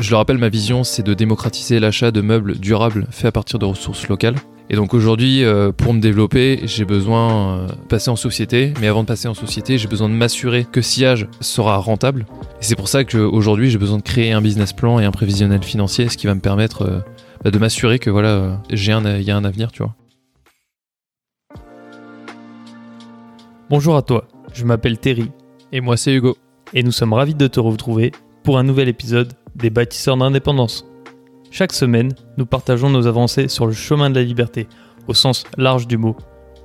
Je le rappelle, ma vision, c'est de démocratiser l'achat de meubles durables faits à partir de ressources locales. Et donc aujourd'hui, euh, pour me développer, j'ai besoin de passer en société. Mais avant de passer en société, j'ai besoin de m'assurer que Sillage sera rentable. Et c'est pour ça qu'aujourd'hui, j'ai besoin de créer un business plan et un prévisionnel financier, ce qui va me permettre euh, bah, de m'assurer que voilà, j'ai un, il y a un avenir, tu vois. Bonjour à toi, je m'appelle Terry. Et moi, c'est Hugo. Et nous sommes ravis de te retrouver pour un nouvel épisode des bâtisseurs d'indépendance. Chaque semaine, nous partageons nos avancées sur le chemin de la liberté, au sens large du mot.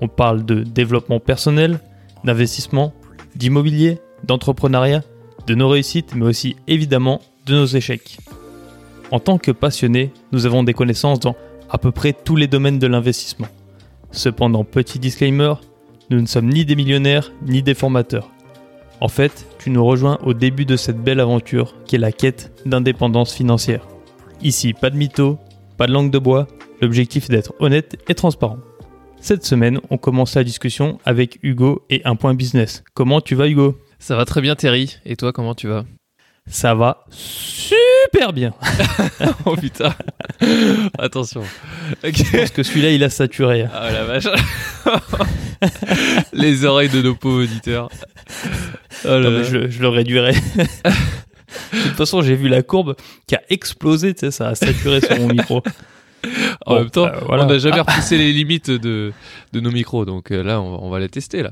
On parle de développement personnel, d'investissement, d'immobilier, d'entrepreneuriat, de nos réussites, mais aussi évidemment de nos échecs. En tant que passionnés, nous avons des connaissances dans à peu près tous les domaines de l'investissement. Cependant, petit disclaimer, nous ne sommes ni des millionnaires ni des formateurs. En fait, tu nous rejoins au début de cette belle aventure qui est la quête d'indépendance financière. Ici, pas de mytho, pas de langue de bois, l'objectif est d'être honnête et transparent. Cette semaine, on commence la discussion avec Hugo et un point business. Comment tu vas Hugo? Ça va très bien Terry, et toi comment tu vas? Ça va super bien. oh putain. Attention. Je pense que celui-là, il a saturé. Ah la vache. Les oreilles de nos pauvres auditeurs. Oh je, je, le réduirai. De toute façon, j'ai vu la courbe qui a explosé, tu sais, ça a saturé sur mon micro. En même temps, euh, on n'a jamais repoussé les limites de, de nos micros, donc euh, là, on, on va les tester, là.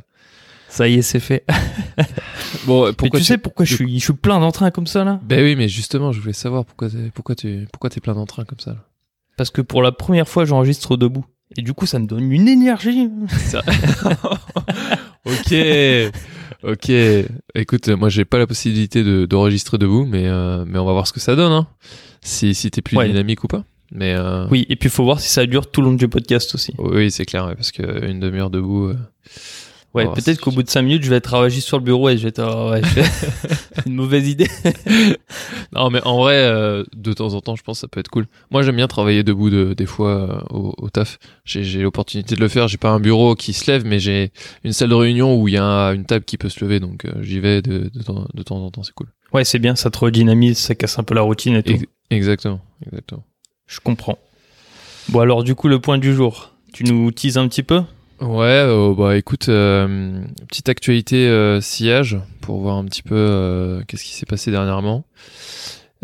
Ça y est, c'est fait. bon, pourquoi tu, sais pourquoi je suis, je suis plein d'entrain comme ça, là? Ben oui, mais justement, je voulais savoir pourquoi t'es, pourquoi tu, pourquoi t'es plein d'entrain comme ça, là? Parce que pour la première fois, j'enregistre debout. Et du coup, ça me donne une énergie. ok. Ok, écoute, moi j'ai pas la possibilité de d'enregistrer debout, mais euh, mais on va voir ce que ça donne, hein. Si si t'es plus dynamique ou pas. Mais euh... oui, et puis faut voir si ça dure tout le long du podcast aussi. Oui, c'est clair, parce que une demi-heure debout. Euh, Ouais, peut-être qu'au bout de 5 minutes, je vais être ravagé sur le bureau et je vais être oh, ouais, une mauvaise idée. non, mais en vrai, euh, de temps en temps, je pense que ça peut être cool. Moi, j'aime bien travailler debout de, des fois euh, au, au, taf. J'ai l'opportunité de le faire. J'ai pas un bureau qui se lève, mais j'ai une salle de réunion où il y a une table qui peut se lever, donc euh, j'y vais de, de, temps, de temps en temps. C'est cool. Ouais, c'est bien. Ça te redynamise, ça casse un peu la routine et tout. exactement, exactement. Je comprends. Bon, alors du coup, le point du jour. Tu nous teases un petit peu? Ouais, euh, bah écoute, euh, petite actualité euh, sillage pour voir un petit peu qu'est-ce qui s'est passé dernièrement.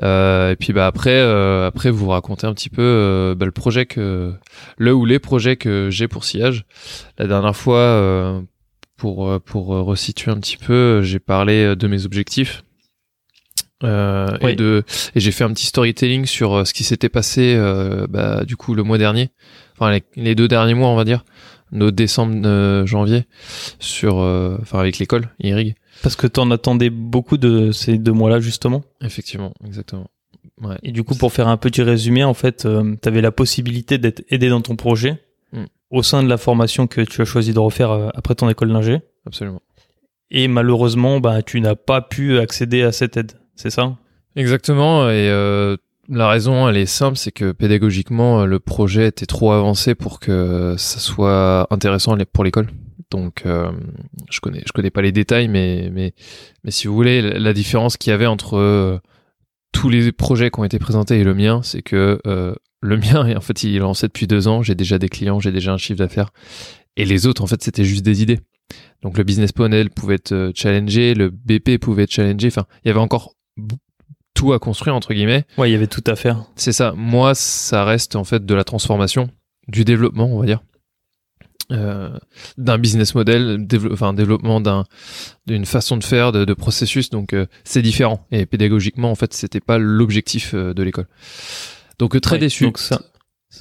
et puis bah après, après vous raconter un petit peu bah, le projet que le ou les projets que j'ai pour sillage. La dernière fois, pour pour resituer un petit peu, j'ai parlé de mes objectifs. et de et j'ai fait un petit storytelling sur ce qui s'était passé bah, du coup le mois dernier enfin les, les, deux derniers mois on va dire nos décembre euh, janvier sur euh, enfin avec l'école IRIG. Parce que tu en attendais beaucoup de ces deux mois-là justement. Effectivement exactement. Ouais. et du coup pour faire un petit résumé en fait euh, tu avais la possibilité d'être aidé dans ton projet mm. au sein de la formation que tu as choisi de refaire après ton école d'ingé. Absolument. Et malheureusement bah tu n'as pas pu accéder à cette aide. C'est ça? Exactement et la raison, elle est simple, c'est que pédagogiquement, le projet était trop avancé pour que ça soit intéressant pour l'école. Donc, euh, je connais, connais pas les détails, mais si vous voulez, la différence qu'il y avait entre euh, tous les projets qui ont été présentés et le mien, c'est que euh, le mien, en fait, il est lancé depuis deux ans. J'ai déjà des clients, j'ai déjà un chiffre d'affaires, et les autres, en fait, c'était juste des idées. Donc, le business model pouvait être challengé, le BP pouvait être challengé. Enfin, il y avait encore tout à construire entre guillemets. Ouais, il y avait tout à faire. C'est ça. Moi, ça reste en fait de la transformation, du développement, on va dire, euh, d'un business model, enfin développement d'un d'une façon de faire, de, de processus. Donc euh, c'est différent. Et pédagogiquement, en fait, c'était pas l'objectif euh, de l'école. Donc très déçu. Donc ça.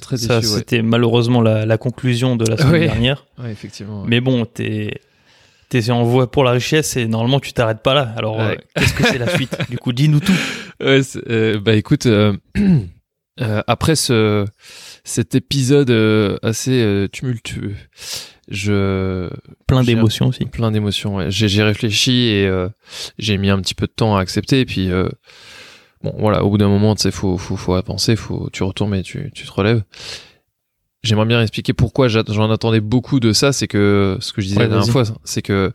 Très ça, c'était malheureusement la, la, conclusion de la semaine dernière. Effectivement. Mais bon, t'es t'es en voie pour la richesse et normalement tu t'arrêtes pas là. Alors qu'est-ce que c'est la suite? Du coup, dis-nous tout. Ouais, euh, bah écoute, euh, après ce cet épisode assez tumultueux, je plein d'émotions aussi. Plein d'émotions. Ouais. J'ai réfléchi et j'ai mis un petit peu de temps à accepter. Et puis bon, voilà, au bout d'un moment, tu sais, faut faut faut avancer, faut tu retournes et tu tu te relèves. J'aimerais bien expliquer pourquoi j'en attendais beaucoup de ça. C'est que ce que je disais la dernière fois, c'est que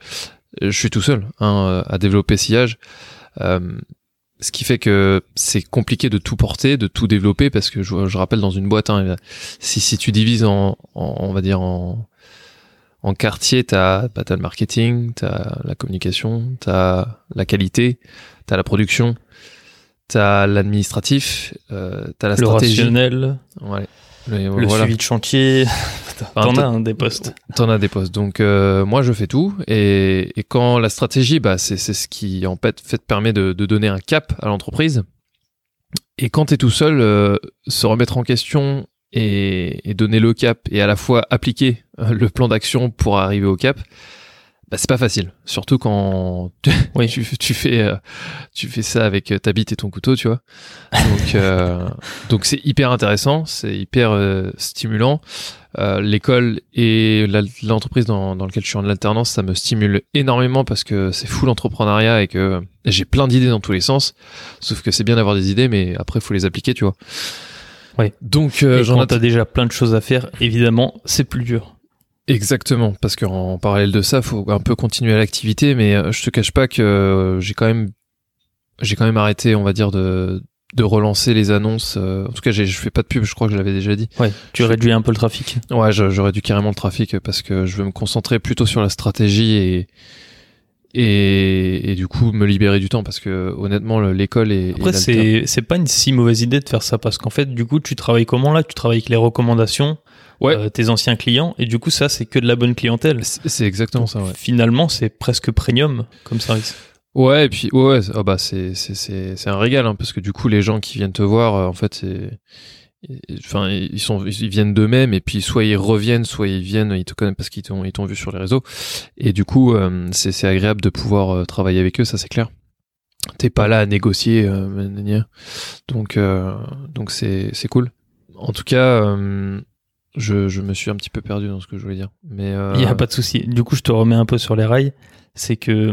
je suis tout seul hein, à développer sillage. Euh, ce qui fait que c'est compliqué de tout porter, de tout développer, parce que je, je rappelle dans une boîte, hein, si, si tu divises en, en- on va dire en, en quartier, t'as bah, t'as le marketing, t'as la communication, t'as la qualité, t'as la production, t'as l'administratif, euh, t'as la Le stratégie. rationnel, Ouais. Le, le voilà. suivi de chantier. T'en Enfin, as un des postes. T'en as des postes. Donc euh, moi je fais tout et, et quand la stratégie, bah c'est c'est ce qui en fait, fait permet de, de donner un cap à l'entreprise. Et quand t'es tout seul, euh, se remettre en question et, et donner le cap et à la fois appliquer euh, le plan d'action pour arriver au cap, bah c'est pas facile. Surtout quand tu, Oui. tu, tu fais euh, tu fais ça avec ta bite et ton couteau, tu vois. Donc euh, donc c'est hyper intéressant, c'est hyper euh, stimulant. Euh, l'école et l'entreprise dans, dans laquelle je suis en alternance, ça me stimule énormément parce que c'est fou l'entrepreneuriat et que j'ai plein d'idées dans tous les sens. Sauf que c'est bien d'avoir des idées, mais après faut les appliquer, tu vois. Ouais. Donc euh, j'en ai t'as déjà plein de choses à faire, évidemment, c'est plus dur. Exactement parce qu'en parallèle de ça, faut un peu continuer l'activité, mais euh, je te cache pas que euh, j'ai quand même j'ai quand même arrêté, on va dire de de relancer les annonces. euh, en tout cas, je fais pas de pub, je crois que je l'avais déjà dit. Ouais, tu Je- réduis un peu le trafic. Ouais, je- j'aurais dû carrément le trafic parce que je veux me concentrer plutôt sur la stratégie et et, et du coup me libérer du temps parce que honnêtement le- l'école est Après, c'est c'est pas une si mauvaise idée de faire ça parce qu'en fait, du coup, tu travailles comment là? Tu travailles avec les recommandations, Ouais. euh, tes anciens clients, et du coup, ça, c'est que de la bonne clientèle. c'est exactement ça ouais. Finalement, c'est presque premium comme service. Ouais et puis ouais, ah bah c'est c'est c'est c'est un régal hein, parce que du coup les gens qui viennent te voir euh, en fait c'est enfin ils sont ils viennent d'eux-mêmes et puis soit ils reviennent soit ils viennent ils te connaissent parce qu'ils t'ont ils t'ont vu sur les réseaux et du coup euh, c'est c'est agréable de pouvoir travailler avec eux ça c'est clair t'es pas là à négocier euh, donc euh, donc c'est c'est cool en tout cas je je me suis un petit peu perdu dans ce que je voulais dire mais euh, Il y a pas de souci. Du coup, je te remets un peu sur les rails. C'est que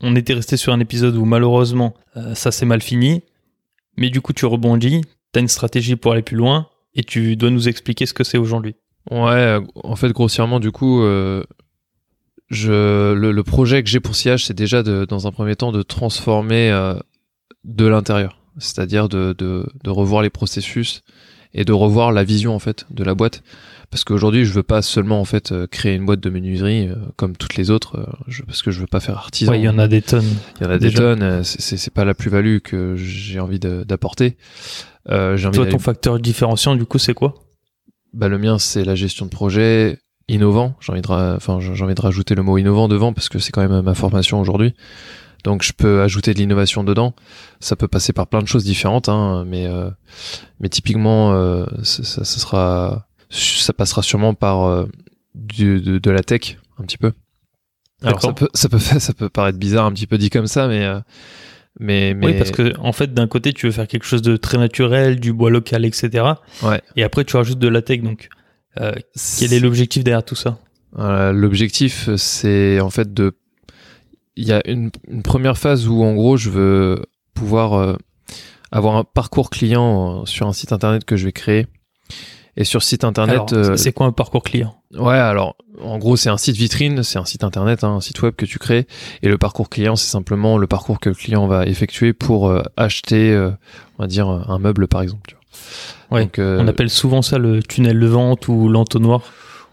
on était resté sur un épisode où malheureusement euh, ça s'est mal fini, mais du coup, tu rebondis, t'as une stratégie pour aller plus loin, et tu dois nous expliquer ce que c'est aujourd'hui. Ouais, en fait, grossièrement, du coup, euh, je, le, le projet que j'ai pour Sillage, c'est déjà de, dans un premier temps de transformer de l'intérieur, c'est-à-dire de, de, de revoir les processus et de revoir la vision en fait de la boîte. Parce qu'aujourd'hui, je veux pas seulement en fait euh, créer une boîte de menuiserie euh, comme toutes les autres, euh, je- parce que je veux pas faire artisan. Ouais, il y en a des tonnes. Il y en a des tonnes. C'est pas la plus-value que j'ai envie d'apporter. Euh, Toi, ton facteur différenciant, du coup, c'est quoi? Bah, le mien, c'est la gestion de projet innovant. J'ai envie de, ra- enfin, j'ai envie de rajouter le mot innovant devant parce que c'est quand même ma formation aujourd'hui. Donc, je peux ajouter de l'innovation dedans. Ça peut passer par plein de choses différentes, hein, mais, euh, mais typiquement, euh, ça, ça, ça sera, ça passera sûrement par euh, du, de, de la tech, un petit peu. Alors, ça peut, ça peut, faire- ça peut paraître bizarre un petit peu dit comme ça, mais, euh, mais, mais Oui, parce que en fait, d'un côté, tu veux faire quelque chose de très naturel, du bois local, etc. Ouais. Et après, tu rajoutes de la tech. Donc, euh, quel est l'objectif derrière tout ça? Euh, L'objectif, c'est en fait de. Il y a une, une première phase où, en gros, je veux pouvoir euh, avoir un parcours client euh, sur un site internet que je vais créer. Et sur site internet, Alors, euh, C'est quoi un parcours client? Ouais, alors, en gros, c'est un site vitrine, c'est un site internet, hein, un site web que tu crées. Et le parcours client, c'est simplement le parcours que le client va effectuer pour euh, acheter, euh, on va dire, un meuble, par exemple. tu vois. Ouais, Donc, On appelle souvent ça le tunnel de vente ou l'entonnoir.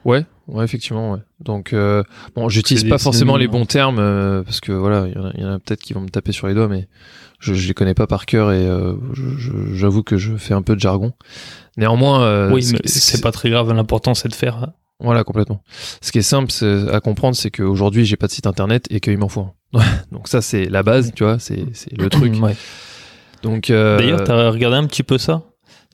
Ouais, ouais, effectivement, ouais. Donc, euh, bon, j'utilise pas forcément les bons termes euh, parce que voilà, il y en a, a peut-être qui vont me taper sur les doigts, mais je, je les connais pas par cœur et euh, j'avoue que je fais un peu de jargon. Néanmoins, euh, oui, mais c'est pas très grave. L'important, c'est de faire. hein. Voilà, complètement. Ce qui est simple à comprendre, c'est qu'aujourd'hui, j'ai pas de site internet et qu'il m'en faut. un. Donc ça, c'est la base, tu vois, c'est c'est le truc. Ouais. Donc euh, D'ailleurs, t'as regardé un petit peu ça?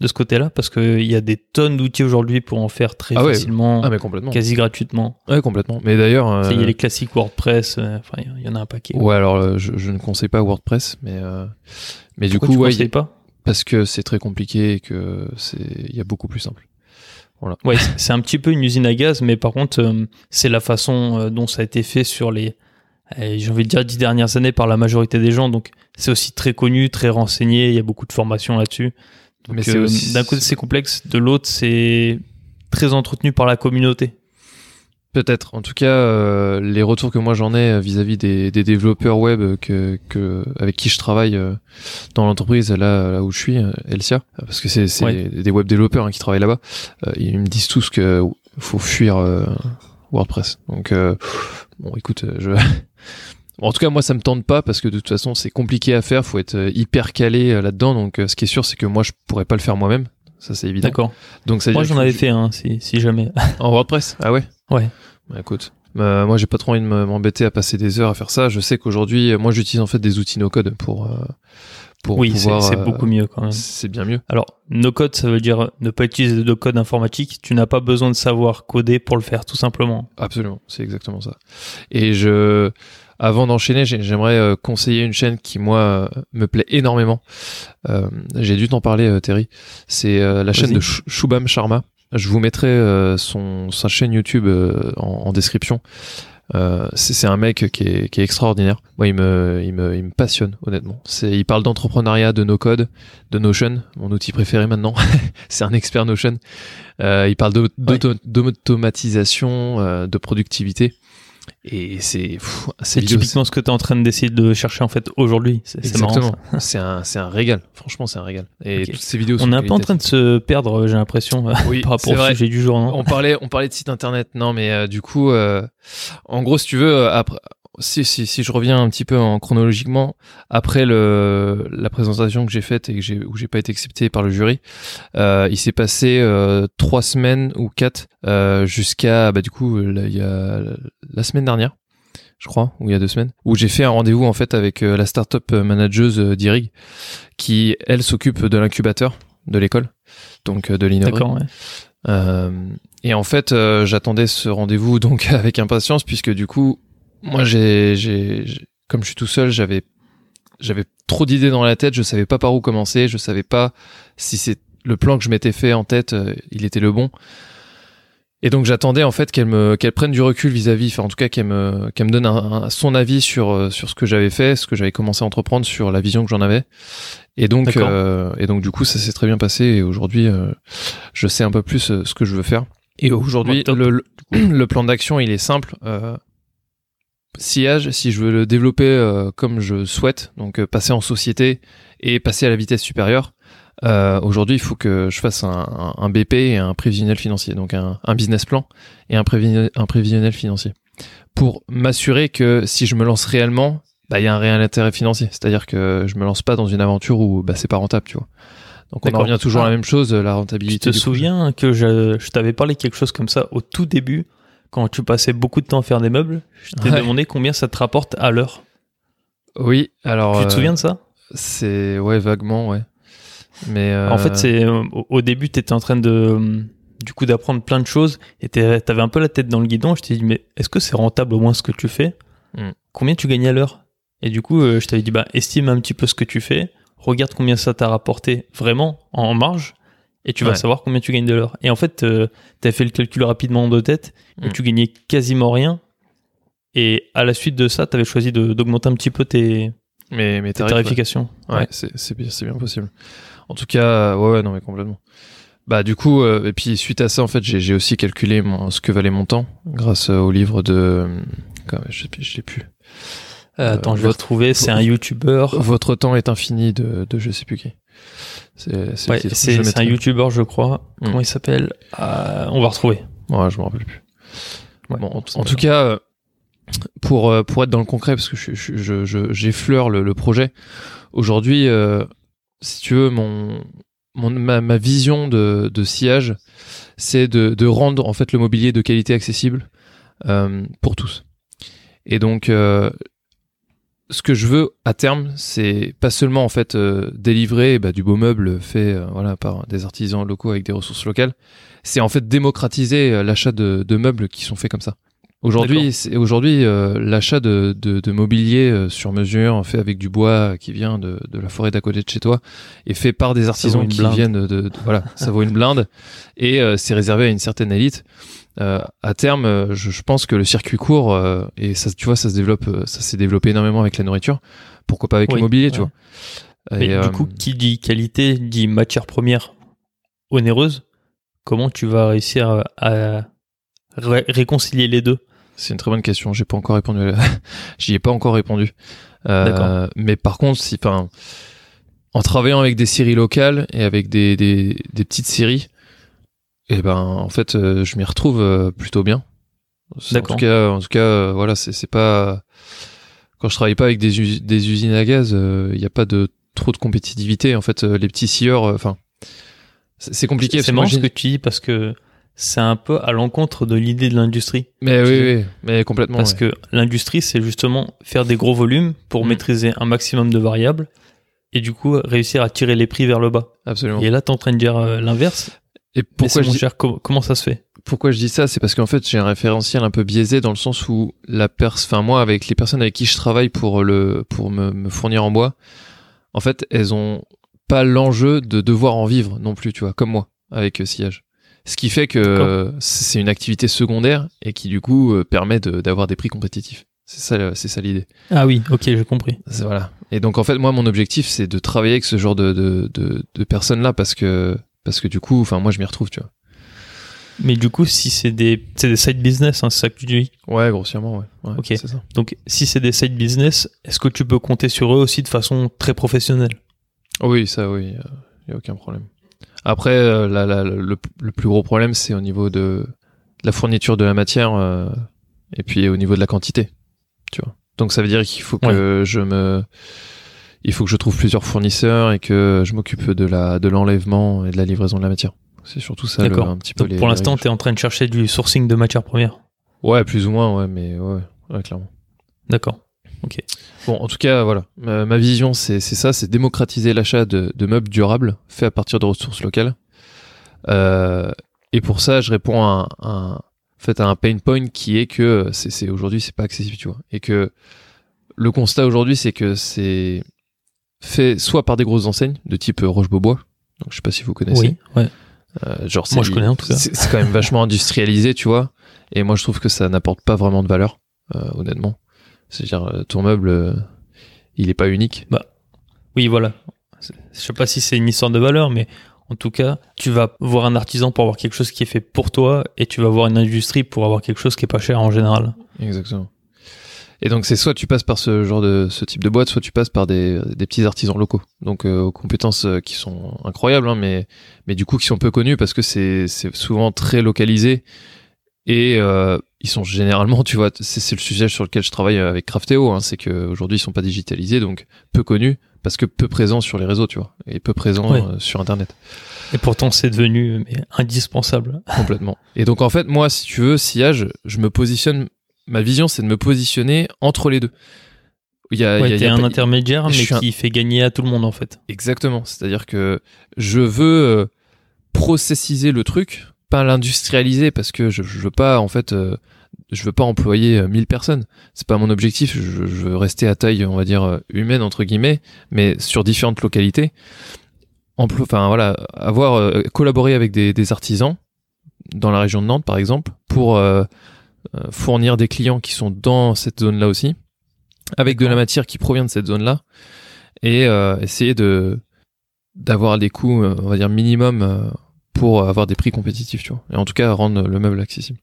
De ce côté-là parce qu'il y a des tonnes d'outils aujourd'hui pour en faire très Ah ouais. facilement, ah mais complètement. quasi gratuitement. Ouais, complètement. Mais d'ailleurs, euh, Il y a les classiques WordPress. euh, Enfin, il y en a un paquet. ouais, alors euh, je, je ne conseille pas WordPress, mais euh, mais du coup, tu ouais, conseilles pas parce que c'est très compliqué et que c'est il y a beaucoup plus simple. Ouais, c'est- un petit peu une usine à gaz, mais par contre, euh, c'est la façon euh, dont ça a été fait sur les, euh, j'ai envie de dire, dix dernières années par la majorité des gens. Donc, c'est aussi très connu, très renseigné. Il y a beaucoup de formations là-dessus. Donc, Mais c'est euh, aussi- d'un côté, c'est complexe. De l'autre, c'est très entretenu par la communauté. Peut-être. En tout cas, euh, les retours que moi j'en ai vis-à-vis des, des, développeurs web que, que avec qui je travaille euh, dans l'entreprise là, là où je suis, euh, Elsia, parce que c'est des web développeurs hein, qui travaillent là-bas, ils me disent tous que faut fuir WordPress. Donc bon, écoute, je en tout cas, moi, ça me tente pas parce que de toute façon, c'est compliqué à faire. Faut être hyper calé là-dedans. Donc, ce qui est sûr, c'est que moi, je pourrais pas le faire moi-même. Ça, c'est évident. D'accord. Donc, ça moi, j'en avais fait un, si, si jamais. en WordPress? Ah ouais? Ouais. Bah, écoute, bah, moi, j'ai pas trop envie de m'embêter à passer des heures à faire ça. Je sais qu'aujourd'hui, moi, j'utilise en fait des outils no-code pour. Euh, pour oui, c'est euh, beaucoup mieux quand même. C'est bien mieux. Alors, no-code, ça veut dire ne pas utiliser de code informatique. Tu n'as pas besoin de savoir coder pour le faire, tout simplement. Absolument, c'est exactement ça. Et je, avant d'enchaîner, j'aimerais euh, conseiller une chaîne qui moi euh, me plaît énormément. Euh, j'ai dû t'en parler, Terry. C'est la chaîne de Shubham Sharma. Je vous mettrai son sa chaîne YouTube en, description. c'est un mec qui est, qui est, extraordinaire. Moi, il me, il me, il me passionne, honnêtement. Il parle d'entrepreneuriat, de no-code, de Notion, mon outil préféré maintenant. c'est un expert Notion. il parle d'automatisation, de productivité. Et c'est c'est typiquement ce que tu es en train d'essayer de chercher en fait aujourd'hui. C'est marrant. c'est un c'est un régal. Franchement, c'est un régal. Et toutes ces vidéos. On est un peu en train de se perdre, j'ai l'impression, oui, par rapport au sujet du jour. on parlait on parlait de site internet. Non, mais euh, du coup, euh, en gros, si tu veux, euh, après si, si, si je reviens un petit peu en chronologiquement, après le, la présentation que j'ai faite et que j'ai, où j'ai pas été accepté par le jury, euh, il s'est passé euh, trois semaines ou quatre euh, jusqu'à, bah du coup, il y a la semaine dernière, je crois, ou il y a deux semaines, où j'ai fait un rendez-vous en fait avec la startup manageuse d'Irig, qui elle s'occupe de l'incubateur de l'école, donc de. Ouais. Euh, et en fait, j'attendais ce rendez-vous donc avec impatience puisque du coup, moi, j'ai, j'ai, comme je suis tout seul, j'avais, j'avais trop d'idées dans la tête. Je savais pas par où commencer. Je savais pas si c'est le plan que je m'étais fait en tête, euh, il était le bon. Et donc j'attendais en fait qu'elle me qu'elle prenne du recul vis-à-vis, enfin en tout cas qu'elle me qu'elle me donne un, son avis sur euh, sur ce que j'avais fait, ce que j'avais commencé à entreprendre, sur la vision que j'en avais. Et donc euh, et donc du coup ça s'est très bien passé et aujourd'hui je sais un peu plus ce que je veux faire. Et aujourd'hui le, le, plan d'action il est simple sillage, si je veux le développer euh, comme je souhaite, donc euh, passer en société et passer à la vitesse supérieure, euh, aujourd'hui il faut que je fasse un, un, BP et un prévisionnel financier, donc un, un business plan et un, prévisionnel, un prévisionnel financier, pour m'assurer que si je me lance réellement, bah, il y a un réel intérêt financier, c'est-à-dire que je me lance pas dans une aventure où bah, c'est pas rentable, tu vois. Donc on en revient toujours à la ah. même chose, la rentabilité. Tu te souviens que je, je t'avais parlé quelque chose comme ça au tout début quand tu passais beaucoup de temps à faire des meubles, je t'ai demandé combien ça te rapporte à l'heure. Oui, alors. Tu te souviens de ça? C'est ouais vaguement ouais. Mais en fait, euh, c'est euh, au début, tu étais en train de euh, du coup d'apprendre plein de choses et t'avais un peu la tête dans le guidon. Je t'ai dit mais est-ce que c'est rentable au moins ce que tu fais? Hmm. Combien tu gagnes à l'heure? Et du coup, je t'avais dit bah estime un petit peu ce que tu fais, regarde combien ça t'a rapporté vraiment en marge et tu vas savoir combien tu gagnes de l'heure. Et en fait, euh, tu as fait le calcul rapidement de tête et mm. tu gagnais quasiment rien. Et à la suite de ça, tu avais choisi d'augmenter un petit peu tes, mais, tarifications. Ouais, c'est bien, bien possible. En tout cas, ouais, ouais, non, mais complètement. Bah du coup, euh, et puis suite à ça, en fait, j'ai aussi calculé mon, ce que valait mon temps grâce au livre de... je, je sais plus. Euh, attends, je vais retrouver. C'est un YouTuber. Votre temps est infini de, de je sais plus qui. C'est un YouTuber, je crois. Hmm. Comment il s'appelle? Euh, On va retrouver. Ouais, je me rappelle plus. bon, en, tout cas, euh, pour euh, pour être dans le concret, parce que je j'effleure je, le, projet. Aujourd'hui, si tu veux, mon, mon ma, ma, vision de, de sillage, c'est de, de, rendre en fait le mobilier de qualité accessible pour tous. Et donc, ce que je veux à terme, c'est pas seulement en fait euh, délivrer bah, du beau meuble fait euh, voilà par des artisans locaux avec des ressources locales, c'est en fait démocratiser euh, l'achat de, de, meubles qui sont faits comme ça. Aujourd'hui, aujourd'hui l'achat de, de, de, mobilier sur mesure fait avec du bois qui vient de, de la forêt d'à côté de chez toi est fait par des artisans qui viennent de, voilà, ça vaut une blinde et c'est réservé à une certaine élite. Euh, à terme, euh, je, pense que le circuit court euh, et ça, tu vois, ça se développe, ça s'est développé énormément avec la nourriture. Pourquoi pas avec l'immobilier, tu vois Mais du coup, qui dit qualité dit matière première onéreuse. Comment tu vas réussir à, ré- réconcilier les deux? C'est une très bonne question. J'ai pas encore répondu. la- J'y ai pas encore répondu. Euh. Mais par contre, si, enfin, en travaillant avec des séries locales et avec des, des, des petites séries, et ben, en fait, euh, je m'y retrouve euh, plutôt bien. C'est- En D'accord. tout cas, en tout cas, euh, voilà, c'est pas quand je travaille pas avec des, us- des usines à gaz, il n'y a pas de trop de compétitivité. En fait, euh, les petits scieurs, euh, enfin, c'est compliqué. C'est marrant ce que tu dis parce que c'est un peu à l'encontre de l'idée de l'industrie. Mais oui, oui, mais complètement. Parce ouais. que l'industrie, c'est justement faire des gros volumes pour Mm. maîtriser un maximum de variables et du coup réussir à tirer les prix vers le bas. Absolument. Et là, tu es en train de dire euh, l'inverse. Et pourquoi je dis- cher, com- comment ça se fait? Pourquoi je dis ça, c'est parce qu'en fait j'ai un référentiel un peu biaisé dans le sens où la pers enfin moi avec les personnes avec qui je travaille pour le pour me, me fournir en bois, en fait elles ont pas l'enjeu de devoir en vivre non plus, tu vois, comme moi avec euh, sillage. Ce qui fait que euh, c'est une activité secondaire et qui du coup euh, permet de- d'avoir des prix compétitifs. C'est ça, le- c'est ça l'idée. Ah oui, ok, j'ai compris. Voilà. Et donc en fait moi mon objectif c'est de travailler avec ce genre de de, de, de personnes là parce que parce que du coup enfin moi je m'y retrouve, tu vois. Mais du coup, si c'est des, c'est des side business, hein, c'est ça que tu dis? Ouais, grossièrement, ouais. ouais Ok. Ça. Donc, si c'est des side business, est-ce que tu peux compter sur eux aussi de façon très professionnelle? Oui, ça, oui, il n'y a aucun problème. Après, euh, la- la- le, le plus gros problème, c'est au niveau de, de la fourniture de la matière euh, et puis au niveau de la quantité, tu vois. Donc ça veut dire qu'il faut que je me, il faut que je trouve plusieurs fournisseurs et que je m'occupe de la de l'enlèvement et de la livraison de la matière. C'est surtout ça, le- un petit peu Donc, les. pour l'instant, tu es en train de chercher du sourcing de matières premières. Ouais, plus ou moins, ouais, mais ouais, ouais, clairement. D'accord. Bon, en tout cas, voilà. Ma, ma vision, c'est c'est ça, c'est démocratiser l'achat de, de meubles durables faits à partir de ressources locales. Euh, et pour ça, je réponds à un, un- en fait, à un pain point qui est que c'est c'est- aujourd'hui, c'est pas accessible, tu vois. Et que le constat aujourd'hui, c'est que c'est fait soit par des grosses enseignes de type Roche-Beaubois. Donc, je sais pas si vous connaissez. Oui, ouais. Euh, genre, Moi, c'est- je connais en tout cas. C'est quand même vachement industrialisé, tu vois. Et moi, je trouve que ça n'apporte pas vraiment de valeur, euh, honnêtement. C'est-à-dire, euh, ton meuble, euh, il est pas unique. Oui, voilà. Je sais pas si c'est une histoire de valeur, mais en tout cas, tu vas voir un artisan pour avoir quelque chose qui est fait pour toi et tu vas voir une industrie pour avoir quelque chose qui est pas cher en général. Exactement. Et donc, c'est soit tu passes par ce genre de ce type de boîte, soit tu passes par des, des petits artisans locaux. Donc, euh, aux compétences euh, qui sont incroyables, hein, mais mais du coup qui sont peu connus parce que c'est c'est souvent très localisé et euh, ils sont généralement, tu vois, c'est c'est le sujet sur lequel je travaille avec Crafteo, hein, c'est que aujourd'hui ils sont pas digitalisés, donc peu connus parce que peu présents sur les réseaux, tu vois, et peu présents Ouais. euh, sur Internet. Et pourtant, c'est devenu mais, indispensable. Complètement. Et donc en fait, moi, si tu veux, sillage, je me positionne. Ma vision, c'est de me positionner entre les deux. Il y a, il y a- Ouais, il y t'es a un pas- intermédiaire, mais un- qui fait gagner à tout le monde en fait. Exactement. C'est-à-dire que je veux euh, processiser le truc, pas l'industrialiser, parce que je, je veux pas, en fait, euh, je veux pas employer euh, 1000 personnes. C'est pas mon objectif. Je, je veux rester à taille, on va dire, euh, humaine, entre guillemets, mais sur différentes localités. Emplo- Enfin, voilà, avoir euh, collaboré avec des, des artisans dans la région de Nantes, par exemple, pour euh, euh, fournir des clients qui sont dans cette zone-là aussi, avec de la matière qui provient de cette zone-là, et euh, essayer de d'avoir des coûts, euh, on va dire minimum, euh, pour avoir des prix compétitifs, tu vois. Et en tout cas, rendre le meuble accessible.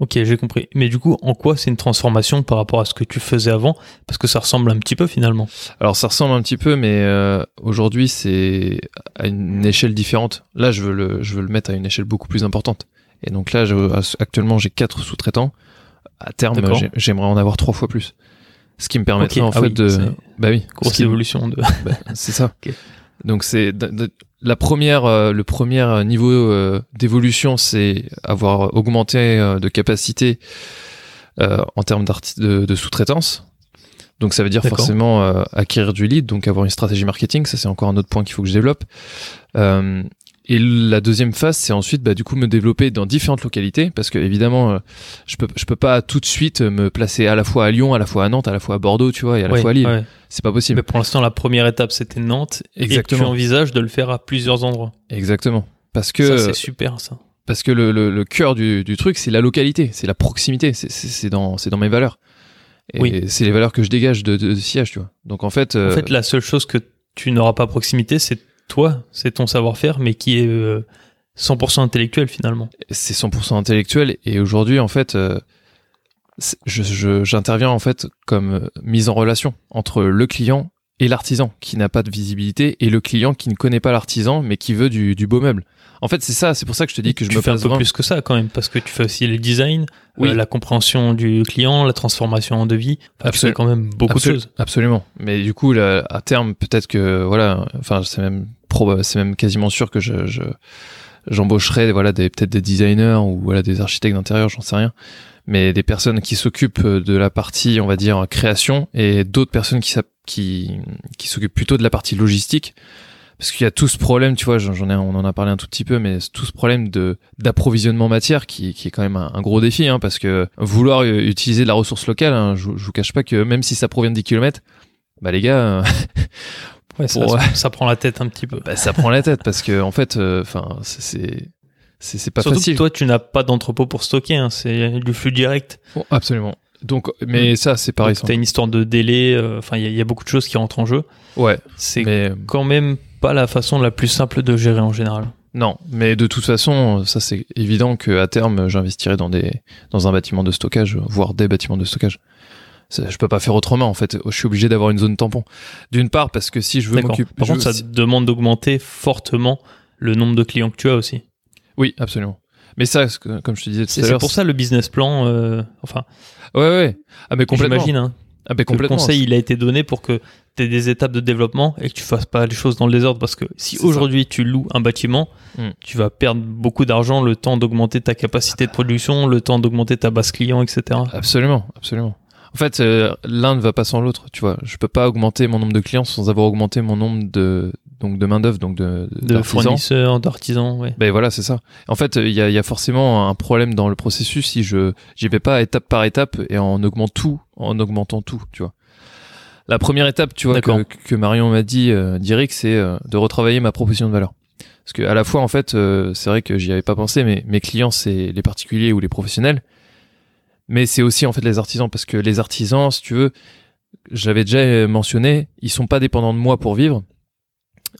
Ok, j'ai compris. Mais du coup, en quoi c'est une transformation par rapport à ce que tu faisais avant? Parce que ça ressemble un petit peu finalement. Alors ça ressemble un petit peu, mais euh, aujourd'hui c'est à une échelle différente. Là, je veux le, je veux le mettre à une échelle beaucoup plus importante. Et donc là, je- actuellement, j'ai quatre sous-traitants. À terme, j'aimerais en avoir trois fois plus. Ce qui me permettrait en ah fait oui, de, bah oui, ce Grosse qui- évolution de. bah, c'est ça. Donc c'est la première, euh, le premier niveau euh, d'évolution, c'est avoir augmenté euh, de capacité euh, en termes de, de sous-traitance. Donc ça veut dire forcément euh, acquérir du lead, donc avoir une stratégie marketing. Ça c'est encore un autre point qu'il faut que je développe. Euh, et la deuxième phase, c'est ensuite bah, du coup me développer dans différentes localités, parce que évidemment, euh, je peux je peux pas tout de suite me placer à la fois à Lyon, à la fois à Nantes, à la fois à Bordeaux, tu vois, et à la fois à Lille. ouais. C'est pas possible. Mais pour l'instant, la première étape c'était Nantes. Et tu Exactement. envisages de le faire à plusieurs endroits. Exactement. Parce que Ça, c'est super ça. parce que le, le, le cœur du, du truc, c'est la localité, c'est la proximité, c'est- dans, c'est dans mes valeurs. Et Oui. c'est les valeurs que je dégage de, de, de sillage, tu vois. Donc en fait, euh, En fait, la seule chose que tu n'auras pas à proximité, c'est toi, c'est ton savoir-faire, mais qui est euh, 100% intellectuel finalement. C'est 100% intellectuel et aujourd'hui en fait, euh, j'interviens en fait comme euh, mise en relation entre le client et l'artisan qui n'a pas de visibilité et le client qui ne connaît pas l'artisan mais qui veut du, du beau meuble. En fait, c'est ça, c'est pour ça que je te dis que je me fais un peu vraiment- plus que ça quand même, parce que tu fais aussi le design, Oui. euh, la compréhension du client, la transformation en devis. Enfin, tu fais quand même beaucoup de choses. Absolument. Mais du coup, là, à terme, peut-être que voilà, enfin, c'est même c'est même quasiment sûr que je, je j'embaucherai voilà des peut-être des designers ou voilà des architectes d'intérieur, j'en sais rien. Mais des personnes qui s'occupent de la partie, on va dire, création et d'autres personnes qui qui qui s'occupent plutôt de la partie logistique. Parce qu'il y a tout ce problème, tu vois, j'en ai, on en a parlé un tout petit peu, mais tout ce problème de d'approvisionnement matière qui, qui est quand même un, gros défi, hein, parce que vouloir euh, utiliser de la ressource locale, hein, je, je vous cache pas que même si ça provient de 10 km, bah les gars, euh, Ouais, ça, Pour- ça- ça prend la tête un petit peu. bah, ça prend la tête parce que en fait, enfin, c'est c'est c'est c'est pas Surtout facile. que toi, tu n'as pas d'entrepôt pour stocker, hein, c'est du flux direct. Absolument. Donc, mais ça, c'est pareil. Tu as une histoire de délai, euh, enfin, il y, a- il y a beaucoup de choses qui rentrent en jeu. Ouais, C'est mais quand même pas la façon la plus simple de gérer en général. non, mais de toute façon, ça c'est évident que à terme, j'investirai dans des dans un bâtiment de stockage, voire des bâtiments de stockage. Je peux pas faire autrement en fait. Je suis obligé d'avoir une zone tampon. D'une part parce que si je veux m'occuper. Par contre, veux- ça te demande d'augmenter fortement le nombre de clients que tu as aussi. Oui, absolument. Mais ça, comme je te disais tout C'est à c'est l'heure. pour ça le business plan, euh, enfin, Ouais, ouais. Ah, mais complètement. j'imagine, hein, Ah, mais que le complètement. conseil il a été donné pour que tu aies des étapes de développement et que tu fasses pas les choses dans le désordre parce que si C'est aujourd'hui tu loues un bâtiment, Mm. tu vas perdre beaucoup d'argent, le temps d'augmenter ta capacité de production, le temps d'augmenter ta base client, etc. Absolument, absolument. En fait, euh, l'un ne va pas sans l'autre, tu vois. Je peux pas augmenter mon nombre de clients sans avoir augmenté mon nombre de donc de main d'œuvre, donc de fournisseurs, d'artisans, ouais. Ben voilà, c'est ça. En fait, il y a, y a forcément un problème dans le processus si je j'y vais pas étape par étape et en augmentant tout, en augmentant tout, tu vois. La première étape, tu vois, que, que Marion m'a dit euh, direct, c'est euh, de retravailler ma proposition de valeur. Parce que à la fois, en fait, euh, c'est vrai que j'y avais pas pensé, mais mes clients, c'est les particuliers ou les professionnels, mais c'est aussi en fait les artisans, parce que les artisans, si tu veux, j'avais déjà mentionné, ils sont pas dépendants de moi pour vivre.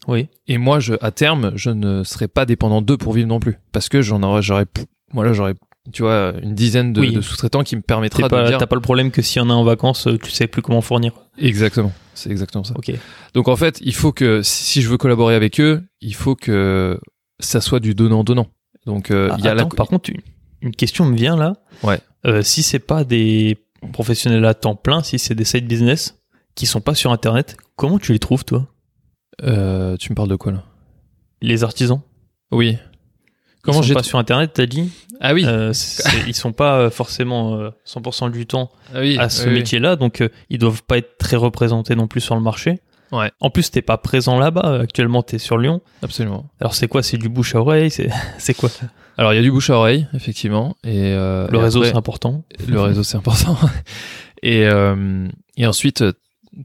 Oui. Et moi, je, à terme, je ne serai pas dépendant d'eux pour vivre non plus. Parce que j'en aurais, j'aurais, voilà, j'aurais, tu vois, une dizaine de, Oui. de sous-traitants qui me permettra T'es de pas- dire. T'as pas le problème que s'il y en a en vacances, euh, tu sais plus comment fournir. Exactement. C'est exactement ça. Ok. Donc, en fait, il faut que, si je veux collaborer avec eux, il faut que ça soit du donnant-donnant. Donc, euh, Ah, il y a la, attends, par contre, une, une question me vient là. Ouais. Euh, si c'est pas des professionnels à temps plein, si c'est des side business qui sont pas sur internet, comment tu les trouves toi? Euh, tu me parles de quoi, là? Les artisans? Oui. Comment j'ai, sont pas sur internet, t'as dit? Ah oui. Euh, Ils sont pas euh, forcément euh, 100% du temps ah oui. à ce oui, métier-là, donc euh, ils doivent pas être très représentés non plus sur le marché. Ouais. En plus, t'es pas présent là-bas. euh, Actuellement, t'es sur Lyon. Absolument. Alors c'est quoi? C'est du bouche à oreille? C'est quoi? Alors, il y a du bouche à oreille, effectivement. Et, euh, Le et réseau, c'est important. le réseau c'est important et euh, et ensuite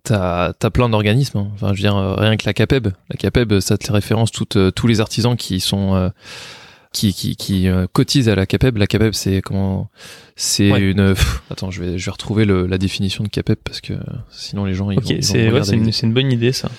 t'as as plein d'organismes hein. enfin je veux dire euh, rien que la CAPEB la CAPEB ça te référence toutes euh, tous les artisans qui sont euh, qui qui, qui euh, cotisent à la CAPEB la CAPEB c'est comment c'est Ouais. une pff, attends je vais je vais retrouver le, la définition de CAPEB parce que sinon les gens ils Ok, vont, ils vont c'est ouais, une, une bonne idée ça.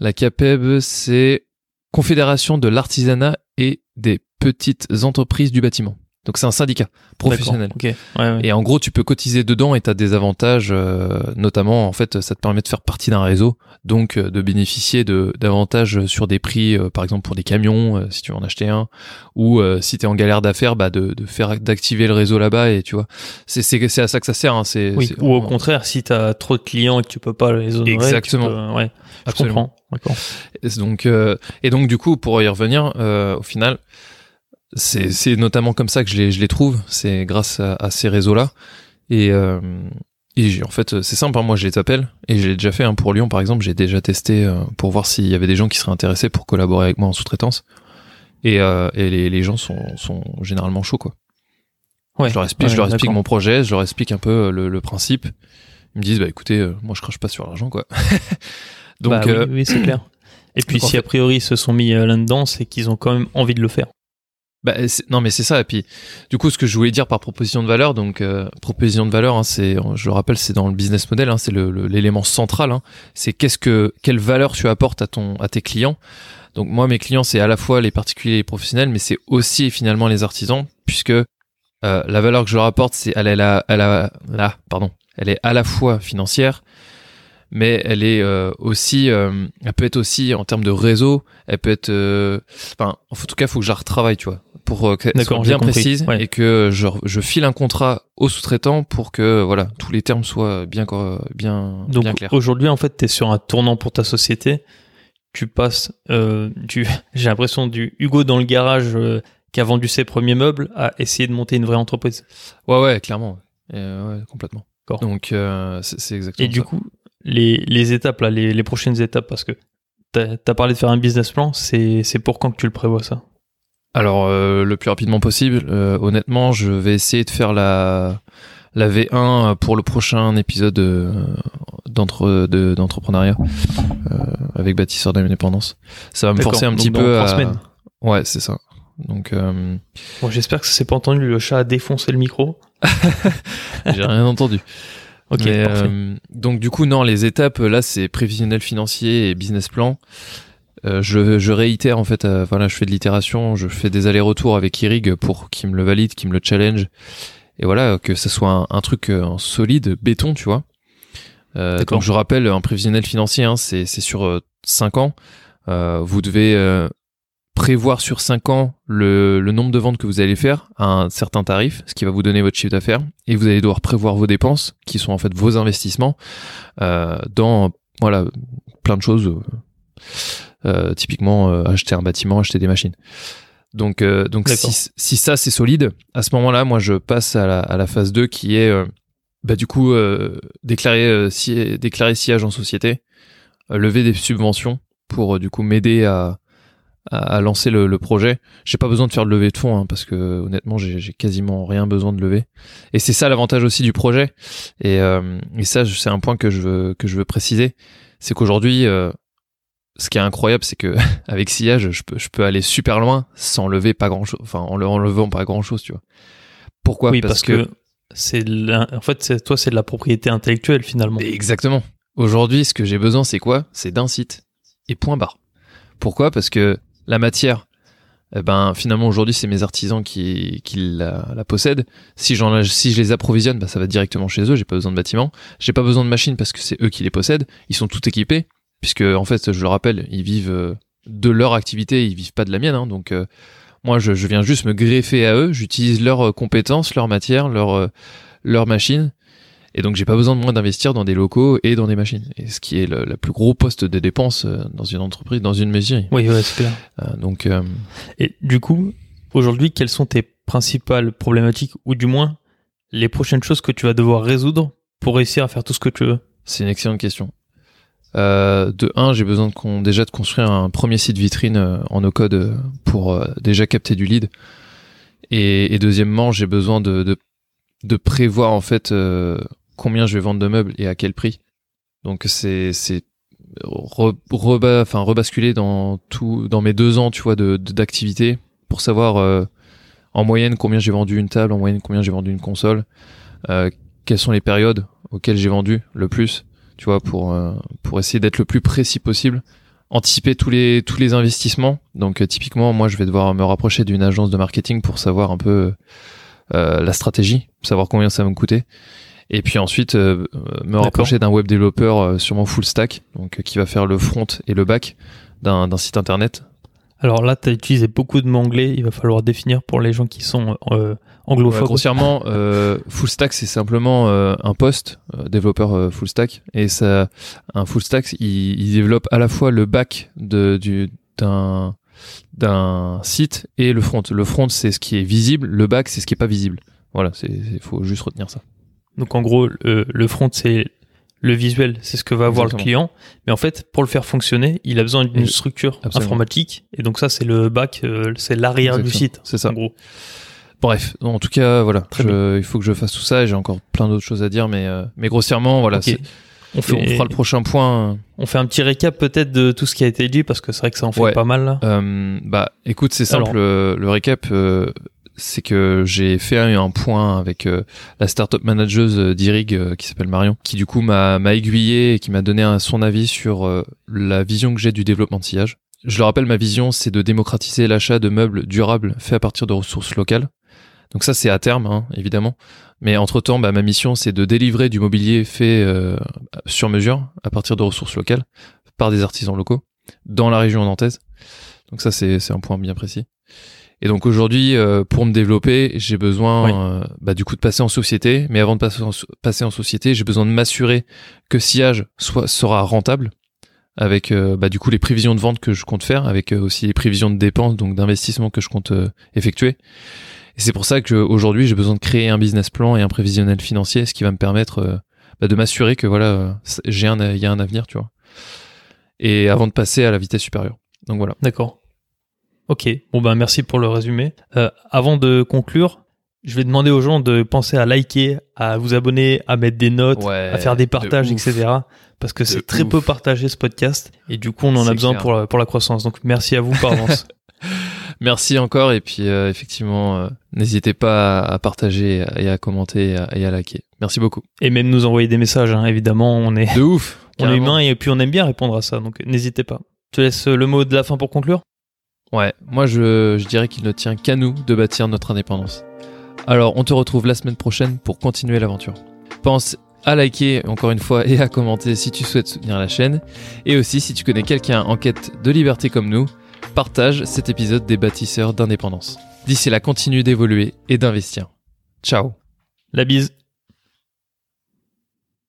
la CAPEB c'est Confédération de l'artisanat et des petites entreprises du bâtiment donc c'est un syndicat professionnel D'accord, Ok. Ouais, ouais. et en gros, tu peux cotiser dedans et tu as des avantages, euh, notamment, en fait, ça te permet de faire partie d'un réseau, donc euh, de bénéficier de d'avantages sur des prix, euh, par exemple pour des camions, euh, si tu veux en acheter un, ou euh, si tu es en galère d'affaires, bah, de, de faire d'activer le réseau là-bas, et tu vois, c'est c'est c'est à ça que ça sert. Hein, c'est Oui, ou au contraire, si tu as trop de clients et que tu peux pas les honorer, Exactement. peux- ouais, je comprends. D'accord. Et donc, euh, et donc du coup, pour y revenir, euh, au final, c'est c'est notamment comme ça que je les, je les trouve. C'est grâce à, à ces réseaux-là. Et, euh, et j'ai- en fait, c'est simple. hein, moi, je les appelle et je l'ai déjà fait hein, pour Lyon, par exemple. J'ai déjà testé euh, pour voir s'il y avait des gens qui seraient intéressés pour collaborer avec moi en sous-traitance. Et, euh, et les, les gens sont, sont généralement chauds, quoi. Ouais. Je leur explique, Ouais, je leur explique mon projet, je leur explique un peu euh, le, le principe. Ils me disent, bah écoutez, euh, moi je crache pas sur l'argent, quoi. donc, Bah oui, euh, oui, c'est clair. Et puis si a priori ils se sont mis là-dedans, c'est qu'ils ont quand même envie de le faire. Bah, c'est- non, mais c'est ça. Et puis, du coup, ce que je voulais dire par proposition de valeur, donc euh, proposition de valeur, hein, c'est, je le rappelle, c'est dans le business model, hein, c'est l'élément central. hein. c'est qu'est-ce que, quelle valeur tu apportes à ton, à tes clients. Donc moi, mes clients, c'est à la fois les particuliers et les professionnels, mais c'est aussi finalement les artisans, puisque euh, la valeur que je leur apporte, c'est elle est là, là, pardon, elle est à la fois financière, mais elle est euh, aussi, euh, elle peut être aussi en termes de réseau, elle peut être, euh, enfin, en tout cas, faut que je la retravaille, tu vois, pour euh, qu'elle soit bien précise ouais. et que je, je file un contrat au sous-traitant pour que voilà tous les termes soient bien bien Donc bien clairs. aujourd'hui, en fait, tu es sur un tournant pour ta société. Tu passes euh, du, j'ai l'impression, du Hugo dans le garage euh, qui a vendu ses premiers meubles à essayer de monter une vraie entreprise. Ouais, ouais, clairement, euh, ouais, complètement. Donc euh, c'est exactement Et du ça. coup, les, les étapes, là, les, les prochaines étapes, parce que tu as, parlé de faire un business plan, c'est c'est pour quand que tu le prévois ça? Alors euh, le plus rapidement possible. euh, honnêtement, je vais essayer de faire la la V1 pour le prochain épisode euh, d'entre de- d'entrepreneuriat euh, avec bâtisseur d'indépendance. Ça va me forcer un petit peu à. semaines. Ouais, c'est ça. Donc euh, Bon, j'espère que ça s'est pas entendu, le chat a défoncé le micro. j'ai rien entendu. Ok, Mais, parfait. euh, donc du coup non, les étapes là c'est prévisionnel financier et business plan. Euh, je, je réitère en fait, euh, voilà, je fais de l'itération, je fais des allers-retours avec Irig pour qu'il me le valide, qu'il me le challenge, et voilà que ça soit un, un truc euh, en solide, béton, tu vois. Euh, donc je rappelle, un prévisionnel financier, hein, c'est sur 5 ans. Vous devez prévoir sur 5 ans le, le nombre de ventes que vous allez faire à un certain tarif, ce qui va vous donner votre chiffre d'affaires, et vous allez devoir prévoir vos dépenses, qui sont en fait vos investissements, dans voilà plein de choses. Euh, typiquement euh, acheter un bâtiment, acheter des machines. Donc, euh, donc si, si ça c'est solide, à ce moment-là, moi je passe à la, à la phase 2 qui est bah, du coup déclarer, si, déclarer sillage en société, lever des subventions pour du coup m'aider à, à, lancer le, le projet. J'ai pas besoin de faire de levée de fonds hein, parce que honnêtement j'ai j'ai quasiment rien besoin de lever. Et c'est ça l'avantage aussi du projet. Et, euh, et ça c'est un point que je veux que je veux préciser, c'est qu'aujourd'hui euh, ce qui est incroyable, c'est que avec sillage, je peux, je peux aller super loin sans lever pas grand chose, enfin en, le- en levant pas grand chose, tu vois. Pourquoi? Oui, parce, que, c'est en fait, toi, c'est de la propriété intellectuelle finalement. Exactement. Aujourd'hui, ce que j'ai besoin, c'est quoi? C'est d'un site et point barre. Pourquoi? Parce que la matière, eh ben finalement aujourd'hui, c'est mes artisans qui, qui la, la possèdent. Si j'en, si je les approvisionne, bah, ça va directement chez eux. J'ai pas besoin de bâtiment. J'ai pas besoin de machines parce que c'est eux qui les possèdent. Ils sont tout équipés puisque en fait, je le rappelle, ils vivent euh, de leur activité, ils vivent pas de la mienne. hein. donc euh, moi, je, je viens juste me greffer à eux. J'utilise leurs euh, compétences, leurs matières, leurs euh, leurs machines. Et donc j'ai pas besoin de moins d'investir dans des locaux et dans des machines. Et ce qui est le, le plus gros poste de dépense euh, dans une entreprise, dans une maison. Oui, ouais, c'est clair. Euh, donc euh, Et du coup, aujourd'hui, quelles sont tes principales problématiques, ou du moins les prochaines choses que tu vas devoir résoudre pour réussir à faire tout ce que tu veux? C'est une excellente question. Euh, de un, j'ai besoin de déjà de construire un premier site vitrine euh, en no code euh, pour déjà capter du lead. Et, deuxièmement, j'ai besoin de, prévoir en fait combien je vais vendre de meubles et à quel prix. Donc c'est c'est rebasculer dans mes deux ans tu vois d'activité pour savoir en moyenne combien j'ai vendu une table, en moyenne combien j'ai vendu une console, quelles sont les périodes auxquelles j'ai vendu le plus, tu vois, pour euh, pour essayer d'être le plus précis possible, anticiper tous les tous les investissements. Donc euh, typiquement, moi, je vais devoir me rapprocher d'une agence de marketing pour savoir un peu euh, la stratégie, savoir combien ça va me coûter. Et puis ensuite, euh, me rapprocher d'un web développeur euh, sûrement full stack, donc qui va faire le front et le back d'un d'un site internet. Alors là, tu as utilisé beaucoup de mots anglais, il va falloir définir pour les gens qui sont euh, Ouais, anglophones. grossièrement, euh, full stack, c'est simplement euh, un poste, euh, développeur euh, full stack, et ça, un full stack, il, il développe à la fois le back de du d'un d'un site et le front. Le front, c'est ce qui est visible, le back, c'est ce qui est pas visible. Voilà, c'est il faut juste retenir ça. Donc en gros, le, le front, c'est le visuel, c'est ce que va avoir Exactement. le client. Mais en fait, pour le faire fonctionner, il a besoin d'une structure absolument. informatique. Et donc ça, c'est le back, euh, c'est l'arrière du Exactement. site. C'est ça. En gros. Bref, en tout cas, voilà, je- il faut que je fasse tout ça. et J'ai encore plein d'autres choses à dire, mais euh, mais grossièrement, voilà, Ok. c'est- On fera le prochain point. on fait un petit récap peut-être de tout ce qui a été dit parce que c'est vrai que ça en fait Ouais. pas mal là. Euh, bah, écoute, c'est simple. Alors. le, récap, euh, c'est que j'ai fait un, point avec euh, la startup manageuse euh, d'Irig euh, qui s'appelle Marion, qui du coup m'a aiguillé et qui m'a donné son avis sur euh, la vision que j'ai du développement de sillage. je le rappelle, ma vision, c'est de démocratiser l'achat de meubles durables faits à partir de ressources locales. Donc ça, c'est à terme, hein, évidemment. Mais entre-temps, bah, ma mission, c'est de délivrer du mobilier fait euh, sur mesure à partir de ressources locales par des artisans locaux dans la région nantaise. Donc ça, c'est un point bien précis. Et donc aujourd'hui, euh, pour me développer, j'ai besoin euh, bah, du coup de passer en société. Mais avant de passer en, passer en société, j'ai besoin de m'assurer que Sillage soit, sera rentable avec euh, bah, du coup les prévisions de vente que je compte faire, avec aussi les prévisions de dépenses, donc d'investissement que je compte effectuer. Et c'est pour ça qu'aujourd'hui, j'ai besoin de créer un business plan et un prévisionnel financier, ce qui va me permettre bah, de m'assurer que voilà, j'ai un, il y a un avenir, tu vois. Et avant de passer à la vitesse supérieure. Donc voilà. D'accord. Ok, bon ben merci pour le résumé. Euh, avant de conclure, je vais demander aux gens de penser à liker, à vous abonner, à mettre des notes, à faire des partages, etc. Parce que c'est très peu partagé ce podcast et du coup on en a besoin pour la, pour la croissance. Donc merci à vous par avance. merci encore et puis euh, effectivement euh, n'hésitez pas à, partager et à commenter et à, liker. Merci beaucoup. Et même nous envoyer des messages, hein, évidemment. On est de ouf. On est humain et puis on aime bien répondre à ça. Donc n'hésitez pas. Je te laisse le mot de la fin pour conclure. Ouais, moi je, je dirais qu'il ne tient qu'à nous de bâtir notre indépendance. Alors on te retrouve la semaine prochaine pour continuer l'aventure. Pense à liker encore une fois et à commenter si tu souhaites soutenir la chaîne. Et aussi si tu connais quelqu'un en quête de liberté comme nous, partage cet épisode des bâtisseurs d'indépendance. D'ici là, continue d'évoluer et d'investir. Ciao La bise